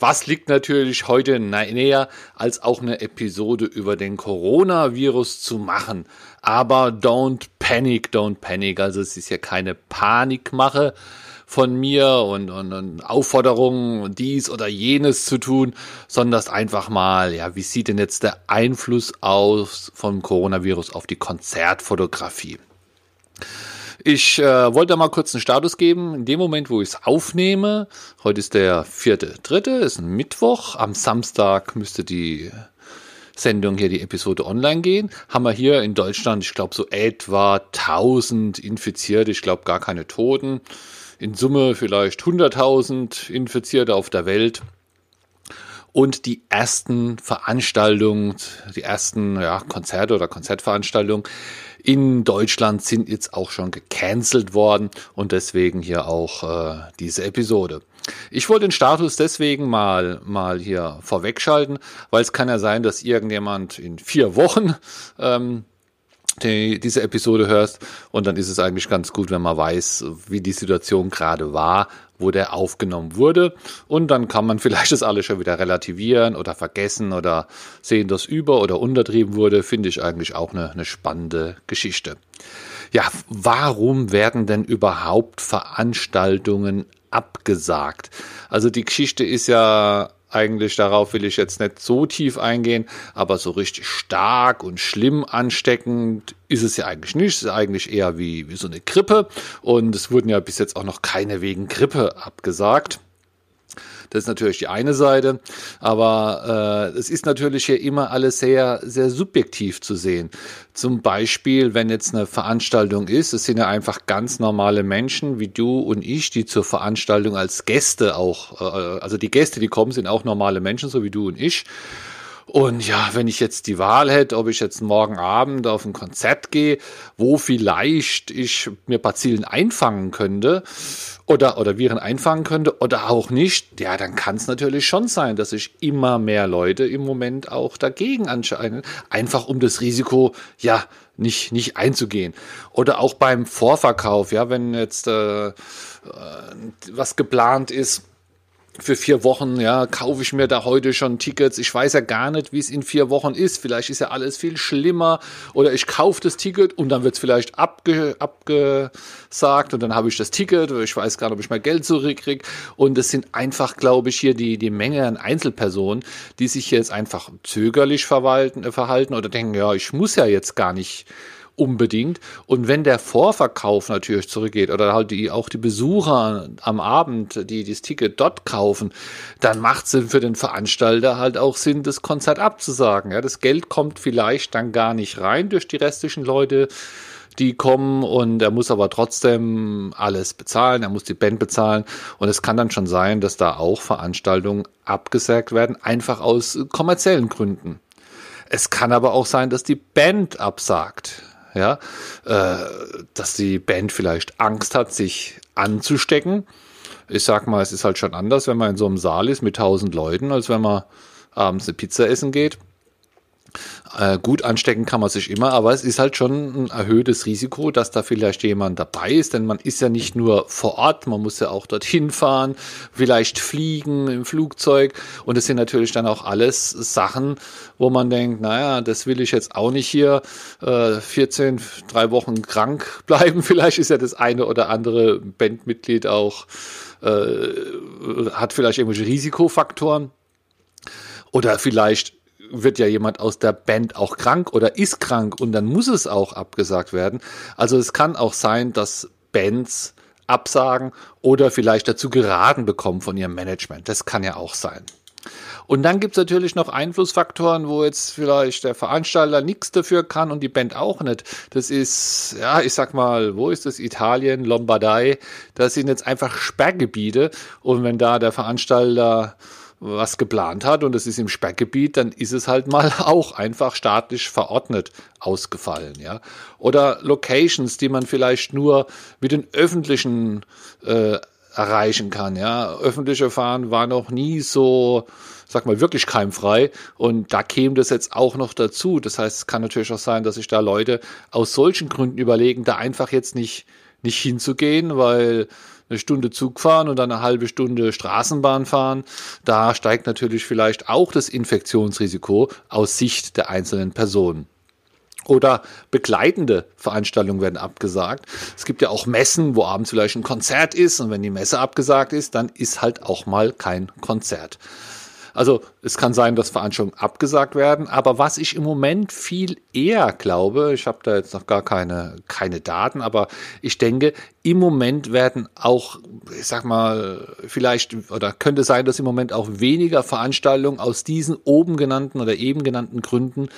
was liegt natürlich heute näher, als auch eine Episode über den Coronavirus zu machen. Aber don't panic, don't panic. Also es ist ja keine Panikmache von mir und, und, und Aufforderungen, dies oder jenes zu tun, sondern einfach mal, ja, wie sieht denn jetzt der Einfluss aus vom Coronavirus auf die Konzertfotografie? Ich äh, wollte mal kurz einen Status geben. In dem Moment, wo ich es aufnehme, heute ist der vierte, dritte, ist ein Mittwoch. Am Samstag müsste die Sendung hier, die Episode online gehen, haben wir hier in Deutschland, ich glaube, so etwa 1000 Infizierte, ich glaube gar keine Toten. In Summe vielleicht 100.000 Infizierte auf der Welt. Und die ersten Veranstaltungen, die ersten ja, Konzerte oder Konzertveranstaltungen in Deutschland sind jetzt auch schon gecancelt worden und deswegen hier auch äh, diese Episode. Ich wollte den Status deswegen mal, mal hier vorwegschalten, weil es kann ja sein, dass irgendjemand in vier Wochen ähm, die, diese Episode hörst. Und dann ist es eigentlich ganz gut, wenn man weiß, wie die Situation gerade war, wo der aufgenommen wurde. Und dann kann man vielleicht das alles schon wieder relativieren oder vergessen oder sehen, dass über- oder untertrieben wurde. Finde ich eigentlich auch eine, eine spannende Geschichte. Ja, warum werden denn überhaupt Veranstaltungen abgesagt? Also die Geschichte ist ja eigentlich darauf will ich jetzt nicht so tief eingehen, aber so richtig stark und schlimm ansteckend ist es ja eigentlich nicht. Es ist eigentlich eher wie, wie so eine Grippe. Und es wurden ja bis jetzt auch noch keine wegen Grippe abgesagt. Das ist natürlich die eine Seite, aber äh, es ist natürlich hier immer alles sehr, sehr subjektiv zu sehen. Zum Beispiel, wenn jetzt eine Veranstaltung ist, es sind ja einfach ganz normale Menschen wie du und ich, die zur Veranstaltung als Gäste auch, äh, also die Gäste, die kommen, sind auch normale Menschen, so wie du und ich. Und ja, wenn ich jetzt die Wahl hätte, ob ich jetzt morgen Abend auf ein Konzert gehe, wo vielleicht ich mir Bazillen einfangen könnte oder, oder Viren einfangen könnte oder auch nicht, ja, dann kann es natürlich schon sein, dass sich immer mehr Leute im Moment auch dagegen anscheinend, einfach um das Risiko, ja, nicht, nicht einzugehen. Oder auch beim Vorverkauf, ja, wenn jetzt äh, äh was geplant ist, für vier Wochen, ja, kaufe ich mir da heute schon Tickets. Ich weiß ja gar nicht, wie es in vier Wochen ist. Vielleicht ist ja alles viel schlimmer. Oder ich kaufe das Ticket und dann wird es vielleicht abge, abgesagt und dann habe ich das Ticket ich weiß gar nicht, ob ich mein Geld zurückkriege. Und es sind einfach, glaube ich, hier die, die Menge an Einzelpersonen, die sich jetzt einfach zögerlich verwalten, äh, verhalten oder denken, ja, ich muss ja jetzt gar nicht unbedingt. Und wenn der Vorverkauf natürlich zurückgeht oder halt die, auch die Besucher am Abend, die das Ticket dort kaufen, dann macht es für den Veranstalter halt auch Sinn, das Konzert abzusagen. Ja, das Geld kommt vielleicht dann gar nicht rein durch die restlichen Leute, die kommen und er muss aber trotzdem alles bezahlen, er muss die Band bezahlen und es kann dann schon sein, dass da auch Veranstaltungen abgesagt werden, einfach aus kommerziellen Gründen. Es kann aber auch sein, dass die Band absagt ja, äh, dass die Band vielleicht Angst hat, sich anzustecken. Ich sag mal, es ist halt schon anders, wenn man in so einem Saal ist mit tausend Leuten, als wenn man abends eine Pizza essen geht. Äh, gut anstecken kann man sich immer, aber es ist halt schon ein erhöhtes Risiko, dass da vielleicht jemand dabei ist, denn man ist ja nicht nur vor Ort, man muss ja auch dorthin fahren, vielleicht fliegen im Flugzeug und es sind natürlich dann auch alles Sachen, wo man denkt, naja, das will ich jetzt auch nicht hier äh, 14, drei Wochen krank bleiben. Vielleicht ist ja das eine oder andere Bandmitglied auch, äh, hat vielleicht irgendwelche Risikofaktoren. Oder vielleicht wird ja jemand aus der Band auch krank oder ist krank und dann muss es auch abgesagt werden. Also es kann auch sein, dass Bands absagen oder vielleicht dazu geraten bekommen von ihrem Management. Das kann ja auch sein. Und dann gibt es natürlich noch Einflussfaktoren, wo jetzt vielleicht der Veranstalter nichts dafür kann und die Band auch nicht. Das ist, ja, ich sag mal, wo ist das? Italien, Lombardei. Das sind jetzt einfach Sperrgebiete. Und wenn da der Veranstalter was geplant hat und es ist im Sperrgebiet, dann ist es halt mal auch einfach staatlich verordnet ausgefallen, ja. Oder Locations, die man vielleicht nur mit den öffentlichen äh, erreichen kann, ja. Öffentliche Fahren war noch nie so, sag mal, wirklich keimfrei. Und da käme das jetzt auch noch dazu. Das heißt, es kann natürlich auch sein, dass sich da Leute aus solchen Gründen überlegen, da einfach jetzt nicht, nicht hinzugehen, weil eine Stunde Zug fahren und dann eine halbe Stunde Straßenbahn fahren, da steigt natürlich vielleicht auch das Infektionsrisiko aus Sicht der einzelnen Personen. Oder begleitende Veranstaltungen werden abgesagt. Es gibt ja auch Messen, wo abends vielleicht ein Konzert ist und wenn die Messe abgesagt ist, dann ist halt auch mal kein Konzert. Also es kann sein, dass Veranstaltungen abgesagt werden, aber was ich im Moment viel eher glaube, ich habe da jetzt noch gar keine, keine Daten, aber ich denke, im Moment werden auch, ich sag mal, vielleicht oder könnte sein, dass im Moment auch weniger Veranstaltungen aus diesen oben genannten oder eben genannten Gründen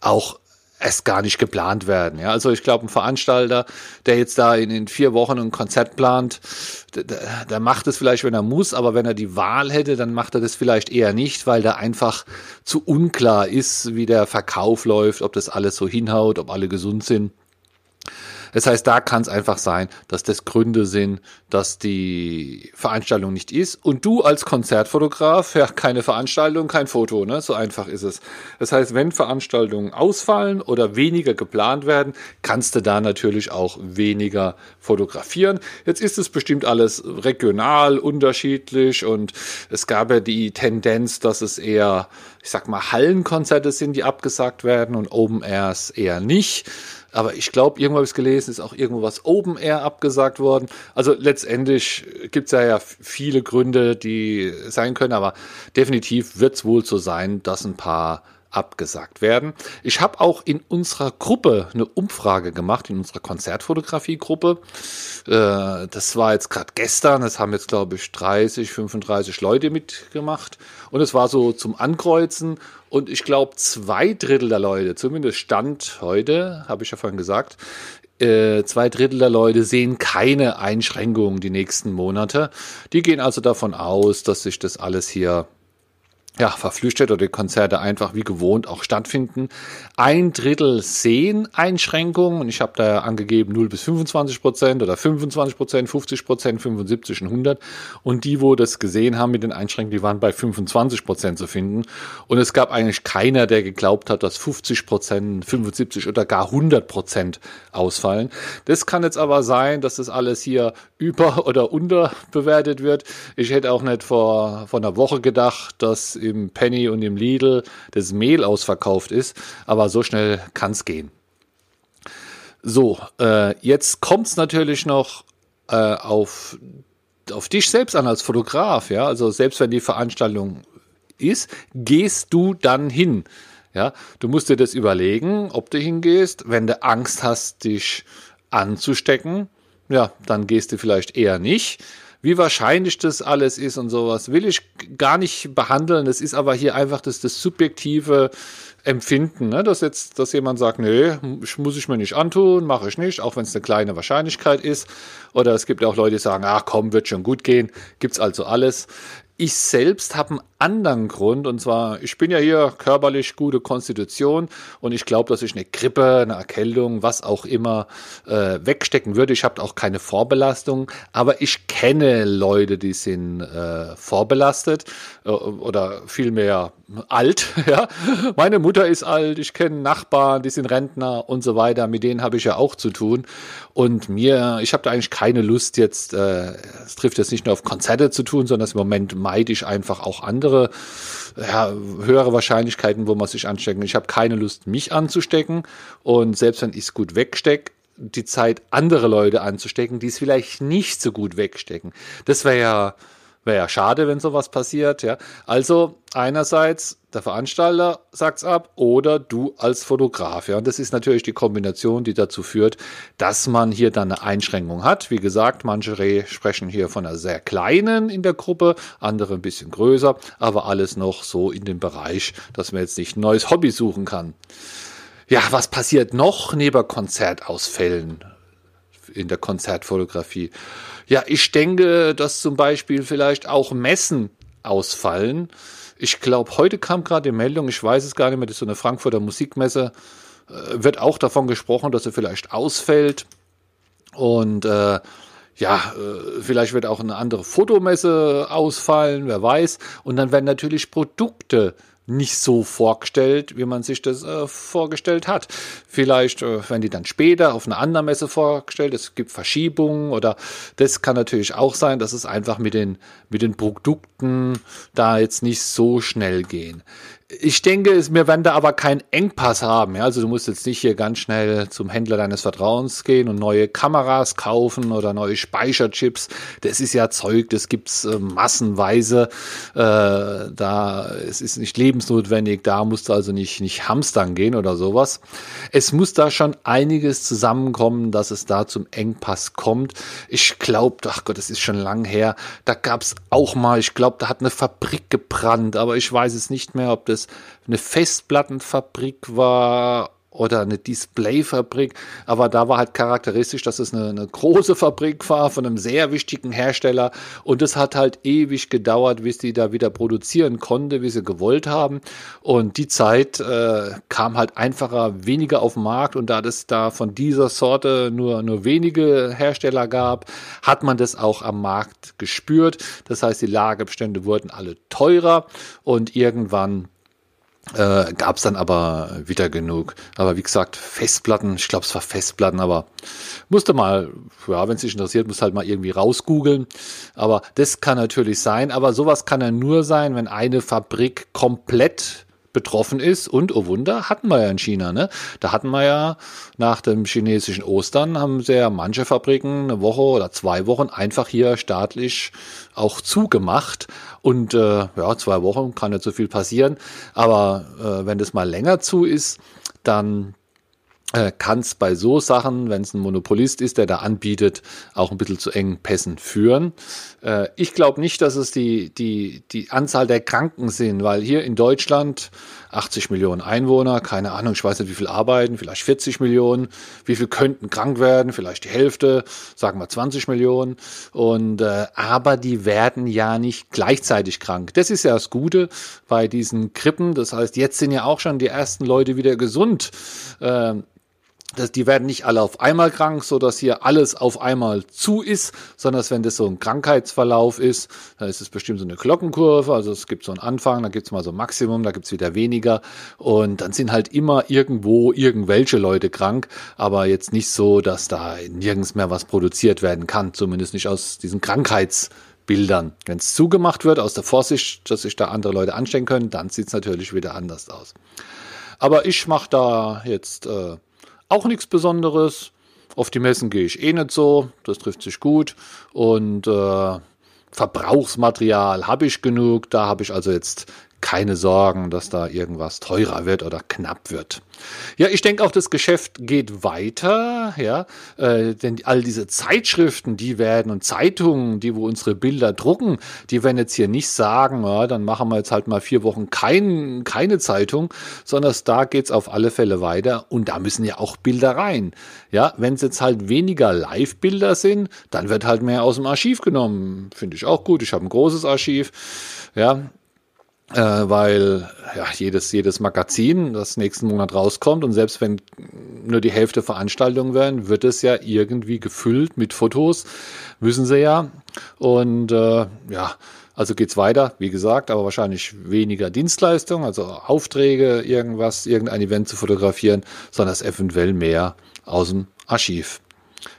auch es gar nicht geplant werden. Ja, also ich glaube, ein Veranstalter, der jetzt da in, in vier Wochen ein Konzert plant, der, der macht es vielleicht, wenn er muss, aber wenn er die Wahl hätte, dann macht er das vielleicht eher nicht, weil da einfach zu unklar ist, wie der Verkauf läuft, ob das alles so hinhaut, ob alle gesund sind. Das heißt, da kann es einfach sein, dass das Gründe sind, dass die Veranstaltung nicht ist. Und du als Konzertfotograf, ja, keine Veranstaltung, kein Foto, ne? So einfach ist es. Das heißt, wenn Veranstaltungen ausfallen oder weniger geplant werden, kannst du da natürlich auch weniger fotografieren. Jetzt ist es bestimmt alles regional unterschiedlich und es gab ja die Tendenz, dass es eher, ich sag mal, Hallenkonzerte sind, die abgesagt werden und Open Airs eher nicht. Aber ich glaube, irgendwo habe ich es gelesen, ist auch irgendwo was Open Air abgesagt worden. Also letztendlich gibt es ja, ja viele Gründe, die sein können, aber definitiv wird es wohl so sein, dass ein paar abgesagt werden. Ich habe auch in unserer Gruppe eine Umfrage gemacht, in unserer Konzertfotografie-Gruppe. Äh, das war jetzt gerade gestern, es haben jetzt, glaube ich, 30, 35 Leute mitgemacht. Und es war so zum Ankreuzen. Und ich glaube, zwei Drittel der Leute, zumindest Stand heute, habe ich ja vorhin gesagt, äh, zwei Drittel der Leute sehen keine Einschränkungen die nächsten Monate. Die gehen also davon aus, dass sich das alles hier ja, verflüchtet oder die Konzerte einfach wie gewohnt auch stattfinden. Ein Drittel sehen Einschränkungen und ich habe da angegeben 0 bis 25 Prozent oder 25 Prozent, 50 Prozent, 75 und 100 und die, wo das gesehen haben mit den Einschränkungen, die waren bei 25 Prozent zu finden und es gab eigentlich keiner, der geglaubt hat, dass 50 Prozent, 75 oder gar 100 Prozent ausfallen. Das kann jetzt aber sein, dass das alles hier über- oder unterbewertet wird. Ich hätte auch nicht vor, vor einer Woche gedacht, dass im Penny und im Lidl das Mehl ausverkauft ist, aber so schnell kann es gehen. So, äh, jetzt kommt es natürlich noch äh, auf, auf dich selbst an als Fotograf, ja. Also selbst wenn die Veranstaltung ist, gehst du dann hin. Ja, du musst dir das überlegen, ob du hingehst. Wenn du Angst hast, dich anzustecken, ja, dann gehst du vielleicht eher nicht. Wie wahrscheinlich das alles ist und sowas, will ich gar nicht behandeln. Es ist aber hier einfach das, das subjektive Empfinden, ne? dass jetzt, dass jemand sagt, nee, muss ich mir nicht antun, mache ich nicht, auch wenn es eine kleine Wahrscheinlichkeit ist. Oder es gibt auch Leute, die sagen, ach komm, wird schon gut gehen, gibt's also alles. Ich selbst habe einen anderen Grund und zwar, ich bin ja hier körperlich gute Konstitution und ich glaube, dass ich eine Grippe, eine Erkältung, was auch immer äh, wegstecken würde. Ich habe auch keine Vorbelastung, aber ich kenne Leute, die sind äh, vorbelastet äh, oder vielmehr alt. Ja, meine Mutter ist alt, ich kenne Nachbarn, die sind Rentner und so weiter. Mit denen habe ich ja auch zu tun und mir, ich habe da eigentlich keine Lust jetzt. Äh, es trifft jetzt nicht nur auf Konzerte zu tun, sondern im Moment meide ich einfach auch andere ja, höhere Wahrscheinlichkeiten, wo man sich ansteckt. Ich habe keine Lust, mich anzustecken. Und selbst wenn ich es gut wegstecke, die Zeit, andere Leute anzustecken, die es vielleicht nicht so gut wegstecken. Das wäre ja Wäre ja schade, wenn sowas passiert, ja. Also einerseits der Veranstalter sagt's ab oder du als Fotograf, ja. Und das ist natürlich die Kombination, die dazu führt, dass man hier dann eine Einschränkung hat. Wie gesagt, manche sprechen hier von einer sehr kleinen in der Gruppe, andere ein bisschen größer, aber alles noch so in dem Bereich, dass man jetzt nicht ein neues Hobby suchen kann. Ja, was passiert noch neben Konzertausfällen in der Konzertfotografie? Ja, ich denke, dass zum Beispiel vielleicht auch Messen ausfallen. Ich glaube, heute kam gerade die Meldung, ich weiß es gar nicht mehr, das ist so eine Frankfurter Musikmesse, äh, wird auch davon gesprochen, dass sie vielleicht ausfällt. Und äh, ja, äh, vielleicht wird auch eine andere Fotomesse ausfallen, wer weiß. Und dann werden natürlich Produkte nicht so vorgestellt, wie man sich das äh, vorgestellt hat. Vielleicht äh, werden die dann später auf einer anderen Messe vorgestellt. Es gibt Verschiebungen oder das kann natürlich auch sein, dass es einfach mit den, mit den Produkten da jetzt nicht so schnell gehen ich denke, wir werden da aber keinen Engpass haben. Ja? Also du musst jetzt nicht hier ganz schnell zum Händler deines Vertrauens gehen und neue Kameras kaufen oder neue Speicherchips. Das ist ja Zeug, das gibt's äh, massenweise. Äh, da es ist nicht lebensnotwendig. Da musst du also nicht nicht hamstern gehen oder sowas. Es muss da schon einiges zusammenkommen, dass es da zum Engpass kommt. Ich glaube, ach Gott, das ist schon lang her. Da gab's auch mal, ich glaube, da hat eine Fabrik gebrannt, aber ich weiß es nicht mehr, ob das es eine Festplattenfabrik war oder eine Displayfabrik, aber da war halt charakteristisch, dass es eine, eine, große Fabrik war von einem sehr wichtigen Hersteller und es hat halt ewig gedauert, bis die da wieder produzieren konnte, wie sie gewollt haben und die Zeit äh, kam halt einfacher weniger auf den Markt und da es da von dieser Sorte nur, nur wenige Hersteller gab, hat man das auch am Markt gespürt. Das heißt, die Lagerbestände wurden alle teurer und irgendwann äh, Gab es dann aber wieder genug. Aber wie gesagt, Festplatten, ich glaube, es war Festplatten, aber musste mal, ja, wenn es dich interessiert, musst halt mal irgendwie rausgoogeln. Aber das kann natürlich sein. Aber sowas kann ja nur sein, wenn eine Fabrik komplett betroffen ist. Und, oh Wunder, hatten wir ja in China. Ne? Da hatten wir ja nach dem chinesischen Ostern, haben sie ja manche Fabriken eine Woche oder zwei Wochen einfach hier staatlich auch zugemacht. Und äh, ja, zwei Wochen kann nicht so viel passieren. Aber äh, wenn das mal länger zu ist, dann kann es bei so Sachen, wenn es ein Monopolist ist, der da anbietet, auch ein bisschen zu engen Pässen führen. Äh, ich glaube nicht, dass es die, die, die Anzahl der Kranken sind, weil hier in Deutschland 80 Millionen Einwohner, keine Ahnung, ich weiß nicht, wie viel arbeiten, vielleicht 40 Millionen, wie viel könnten krank werden, vielleicht die Hälfte, sagen wir 20 Millionen. Und äh, aber die werden ja nicht gleichzeitig krank. Das ist ja das Gute bei diesen Krippen. Das heißt, jetzt sind ja auch schon die ersten Leute wieder gesund. Äh, das, die werden nicht alle auf einmal krank, so dass hier alles auf einmal zu ist, sondern dass wenn das so ein Krankheitsverlauf ist, dann ist es bestimmt so eine Glockenkurve, also es gibt so einen Anfang, dann gibt es mal so ein Maximum, dann gibt es wieder weniger und dann sind halt immer irgendwo irgendwelche Leute krank, aber jetzt nicht so, dass da nirgends mehr was produziert werden kann, zumindest nicht aus diesen Krankheitsbildern. Wenn es zugemacht wird aus der Vorsicht, dass sich da andere Leute anstecken können, dann sieht es natürlich wieder anders aus. Aber ich mache da jetzt äh, auch nichts Besonderes. Auf die Messen gehe ich eh nicht so, das trifft sich gut. Und äh, Verbrauchsmaterial habe ich genug, da habe ich also jetzt keine Sorgen, dass da irgendwas teurer wird oder knapp wird. Ja, ich denke auch, das Geschäft geht weiter, ja, äh, denn all diese Zeitschriften, die werden und Zeitungen, die wo unsere Bilder drucken, die werden jetzt hier nicht sagen, ja, dann machen wir jetzt halt mal vier Wochen kein, keine Zeitung, sondern da geht's auf alle Fälle weiter und da müssen ja auch Bilder rein. Ja, wenn es jetzt halt weniger Live-Bilder sind, dann wird halt mehr aus dem Archiv genommen. Finde ich auch gut. Ich habe ein großes Archiv. Ja, äh, weil ja, jedes, jedes Magazin, das nächsten Monat rauskommt und selbst wenn nur die Hälfte Veranstaltungen werden, wird es ja irgendwie gefüllt mit Fotos, müssen sie ja. Und äh, ja, also geht's weiter, wie gesagt, aber wahrscheinlich weniger Dienstleistung, also Aufträge, irgendwas, irgendein Event zu fotografieren, sondern es eventuell mehr aus dem Archiv.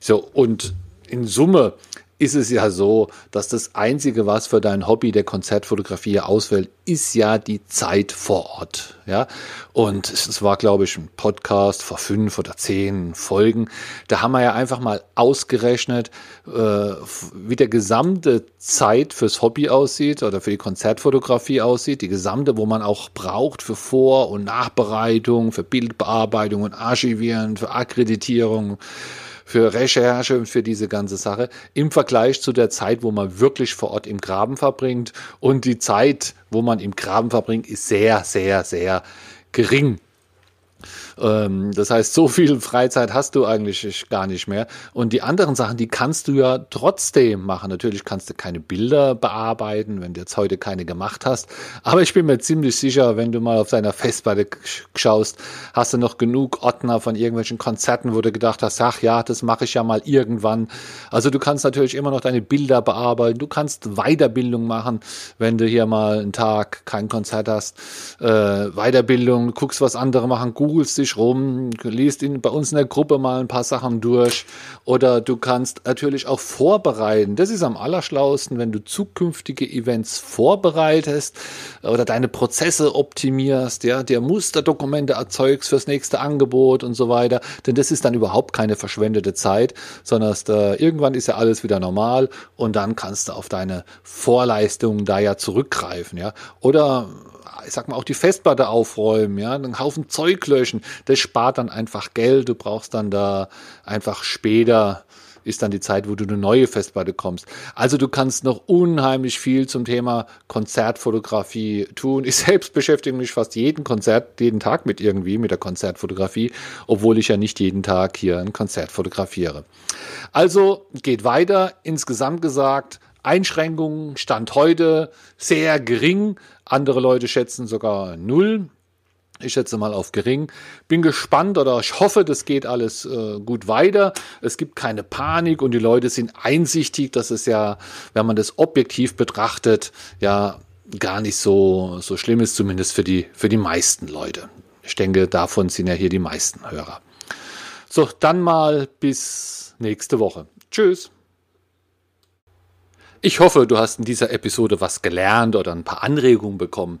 So, und in Summe ist es ja so, dass das Einzige, was für dein Hobby der Konzertfotografie ausfällt, ist ja die Zeit vor Ort. Ja, und es war, glaube ich, ein Podcast vor fünf oder zehn Folgen. Da haben wir ja einfach mal ausgerechnet, äh, wie der gesamte Zeit fürs Hobby aussieht oder für die Konzertfotografie aussieht. Die gesamte, wo man auch braucht für Vor- und Nachbereitung, für Bildbearbeitung und Archivieren, für Akkreditierung für Recherche und für diese ganze Sache im Vergleich zu der Zeit, wo man wirklich vor Ort im Graben verbringt. Und die Zeit, wo man im Graben verbringt, ist sehr, sehr, sehr gering. Ähm, das heißt, so viel Freizeit hast du eigentlich gar nicht mehr. Und die anderen Sachen, die kannst du ja trotzdem machen. Natürlich kannst du keine Bilder bearbeiten, wenn du jetzt heute keine gemacht hast. Aber ich bin mir ziemlich sicher, wenn du mal auf deiner Festplatte schaust, hast du noch genug Ordner von irgendwelchen Konzerten, wo du gedacht hast, ach ja, das mache ich ja mal irgendwann. Also du kannst natürlich immer noch deine Bilder bearbeiten. Du kannst Weiterbildung machen, wenn du hier mal einen Tag kein Konzert hast. Äh, Weiterbildung, guckst, was andere machen, googelst dich rum, liest in, bei uns in der Gruppe mal ein paar Sachen durch. Oder du kannst natürlich auch vorbereiten. Das ist am allerschlauesten, wenn du zukünftige Events vorbereitest oder deine Prozesse optimierst, ja, dir Musterdokumente erzeugst fürs nächste Angebot und so weiter. Denn das ist dann überhaupt keine verschwendete Zeit, sondern da, irgendwann ist ja alles wieder normal und dann kannst du auf deine Vorleistungen da ja zurückgreifen, ja. Oder ich sag mal, auch die Festplatte aufräumen, ja, einen Haufen Zeug löschen. Das spart dann einfach Geld. Du brauchst dann da einfach später ist dann die Zeit, wo du eine neue Festplatte kommst. Also du kannst noch unheimlich viel zum Thema Konzertfotografie tun. Ich selbst beschäftige mich fast jeden Konzert, jeden Tag mit irgendwie, mit der Konzertfotografie, obwohl ich ja nicht jeden Tag hier ein Konzert fotografiere. Also geht weiter. Insgesamt gesagt, Einschränkungen Stand heute sehr gering. Andere Leute schätzen sogar null. Ich schätze mal auf gering. Bin gespannt oder ich hoffe, das geht alles äh, gut weiter. Es gibt keine Panik und die Leute sind einsichtig, dass es ja, wenn man das objektiv betrachtet, ja gar nicht so, so schlimm ist, zumindest für die, für die meisten Leute. Ich denke, davon sind ja hier die meisten Hörer. So, dann mal bis nächste Woche. Tschüss. Ich hoffe, du hast in dieser Episode was gelernt oder ein paar Anregungen bekommen.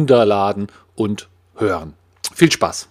runterladen und hören. Viel Spaß!